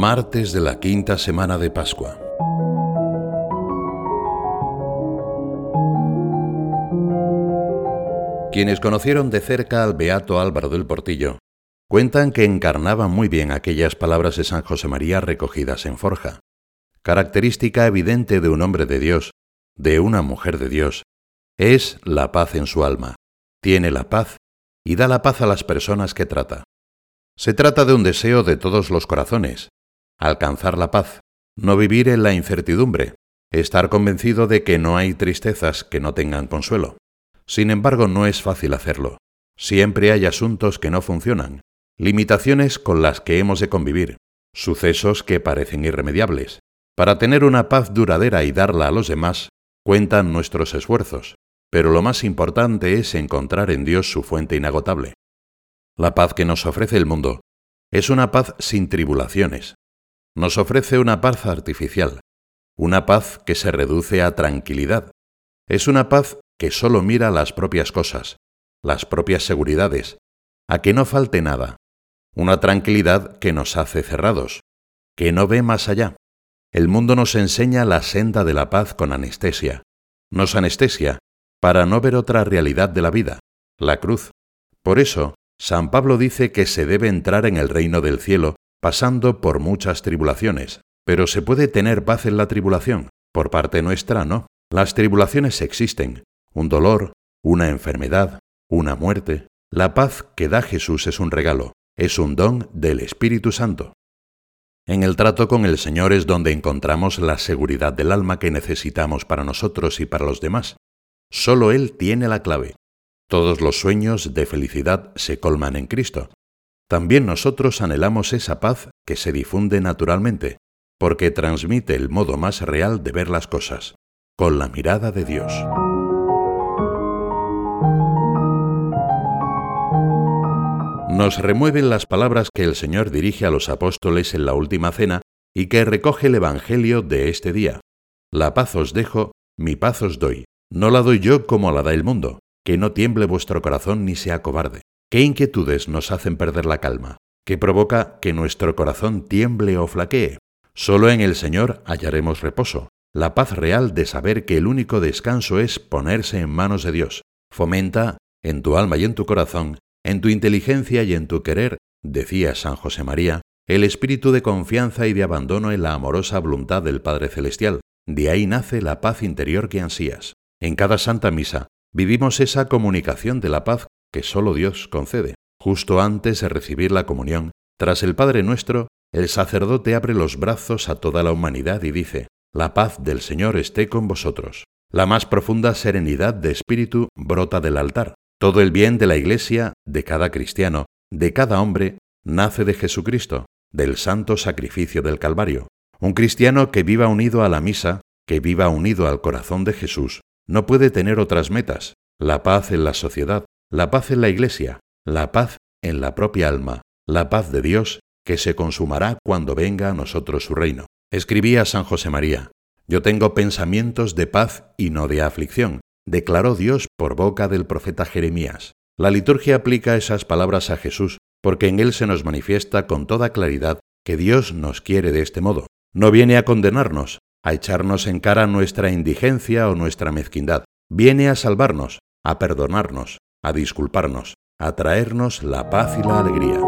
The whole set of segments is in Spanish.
Martes de la quinta semana de Pascua. Quienes conocieron de cerca al beato Álvaro del Portillo cuentan que encarnaban muy bien aquellas palabras de San José María recogidas en forja. Característica evidente de un hombre de Dios, de una mujer de Dios, es la paz en su alma. Tiene la paz y da la paz a las personas que trata. Se trata de un deseo de todos los corazones, alcanzar la paz, no vivir en la incertidumbre, estar convencido de que no hay tristezas que no tengan consuelo. Sin embargo, no es fácil hacerlo. Siempre hay asuntos que no funcionan, limitaciones con las que hemos de convivir, sucesos que parecen irremediables. Para tener una paz duradera y darla a los demás, cuentan nuestros esfuerzos, pero lo más importante es encontrar en Dios su fuente inagotable. La paz que nos ofrece el mundo es una paz sin tribulaciones. Nos ofrece una paz artificial, una paz que se reduce a tranquilidad. Es una paz que solo mira las propias cosas, las propias seguridades, a que no falte nada, una tranquilidad que nos hace cerrados, que no ve más allá. El mundo nos enseña la senda de la paz con anestesia. Nos anestesia para no ver otra realidad de la vida, la cruz. Por eso, San Pablo dice que se debe entrar en el reino del cielo pasando por muchas tribulaciones, pero se puede tener paz en la tribulación. Por parte nuestra, no. Las tribulaciones existen. Un dolor, una enfermedad, una muerte. La paz que da Jesús es un regalo es un don del Espíritu Santo. En el trato con el Señor es donde encontramos la seguridad del alma que necesitamos para nosotros y para los demás. Solo Él tiene la clave. Todos los sueños de felicidad se colman en Cristo. También nosotros anhelamos esa paz que se difunde naturalmente, porque transmite el modo más real de ver las cosas, con la mirada de Dios. nos remueven las palabras que el Señor dirige a los apóstoles en la última cena y que recoge el Evangelio de este día. La paz os dejo, mi paz os doy. No la doy yo como la da el mundo, que no tiemble vuestro corazón ni sea cobarde. ¿Qué inquietudes nos hacen perder la calma? ¿Qué provoca que nuestro corazón tiemble o flaquee? Solo en el Señor hallaremos reposo, la paz real de saber que el único descanso es ponerse en manos de Dios. Fomenta, en tu alma y en tu corazón, en tu inteligencia y en tu querer, decía San José María, el espíritu de confianza y de abandono en la amorosa voluntad del Padre Celestial. De ahí nace la paz interior que ansías. En cada Santa Misa vivimos esa comunicación de la paz que solo Dios concede. Justo antes de recibir la comunión, tras el Padre nuestro, el sacerdote abre los brazos a toda la humanidad y dice, La paz del Señor esté con vosotros. La más profunda serenidad de espíritu brota del altar, todo el bien de la Iglesia, de cada cristiano, de cada hombre, nace de Jesucristo, del santo sacrificio del Calvario. Un cristiano que viva unido a la misa, que viva unido al corazón de Jesús, no puede tener otras metas. La paz en la sociedad, la paz en la Iglesia, la paz en la propia alma, la paz de Dios que se consumará cuando venga a nosotros su reino. Escribía San José María, Yo tengo pensamientos de paz y no de aflicción, declaró Dios por boca del profeta Jeremías. La liturgia aplica esas palabras a Jesús porque en él se nos manifiesta con toda claridad que Dios nos quiere de este modo. No viene a condenarnos, a echarnos en cara nuestra indigencia o nuestra mezquindad. Viene a salvarnos, a perdonarnos, a disculparnos, a traernos la paz y la alegría.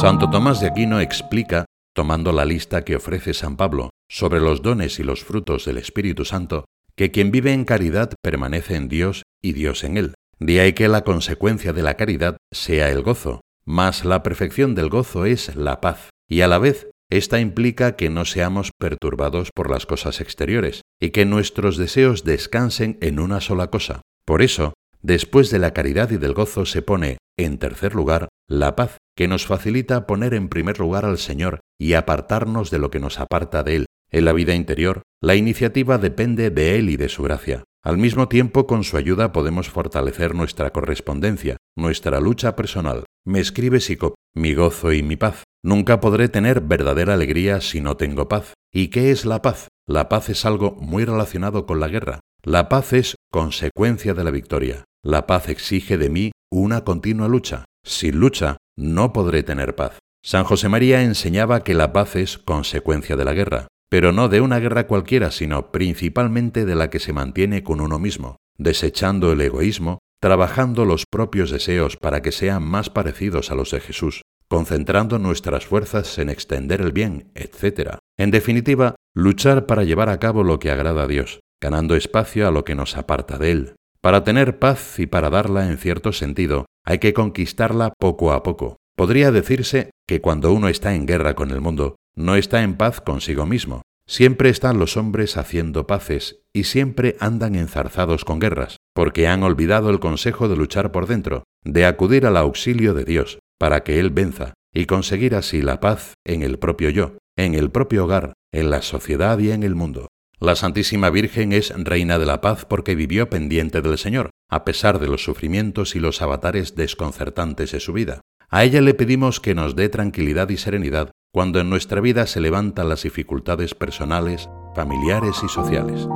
Santo Tomás de Aquino explica, tomando la lista que ofrece San Pablo, sobre los dones y los frutos del Espíritu Santo, que quien vive en caridad permanece en Dios y Dios en él. De ahí que la consecuencia de la caridad sea el gozo, mas la perfección del gozo es la paz, y a la vez esta implica que no seamos perturbados por las cosas exteriores, y que nuestros deseos descansen en una sola cosa. Por eso, después de la caridad y del gozo se pone, en tercer lugar, la paz, que nos facilita poner en primer lugar al Señor y apartarnos de lo que nos aparta de Él, en la vida interior, la iniciativa depende de Él y de su gracia. Al mismo tiempo, con su ayuda podemos fortalecer nuestra correspondencia, nuestra lucha personal. Me escribe Sicop, mi gozo y mi paz. Nunca podré tener verdadera alegría si no tengo paz. ¿Y qué es la paz? La paz es algo muy relacionado con la guerra. La paz es consecuencia de la victoria. La paz exige de mí una continua lucha. Sin lucha, no podré tener paz. San José María enseñaba que la paz es consecuencia de la guerra, pero no de una guerra cualquiera, sino principalmente de la que se mantiene con uno mismo, desechando el egoísmo, trabajando los propios deseos para que sean más parecidos a los de Jesús, concentrando nuestras fuerzas en extender el bien, etc. En definitiva, luchar para llevar a cabo lo que agrada a Dios, ganando espacio a lo que nos aparta de Él. Para tener paz y para darla en cierto sentido, hay que conquistarla poco a poco. Podría decirse que cuando uno está en guerra con el mundo, no está en paz consigo mismo. Siempre están los hombres haciendo paces y siempre andan enzarzados con guerras, porque han olvidado el consejo de luchar por dentro, de acudir al auxilio de Dios, para que Él venza, y conseguir así la paz en el propio yo, en el propio hogar, en la sociedad y en el mundo. La Santísima Virgen es Reina de la Paz porque vivió pendiente del Señor, a pesar de los sufrimientos y los avatares desconcertantes de su vida. A ella le pedimos que nos dé tranquilidad y serenidad cuando en nuestra vida se levantan las dificultades personales, familiares y sociales.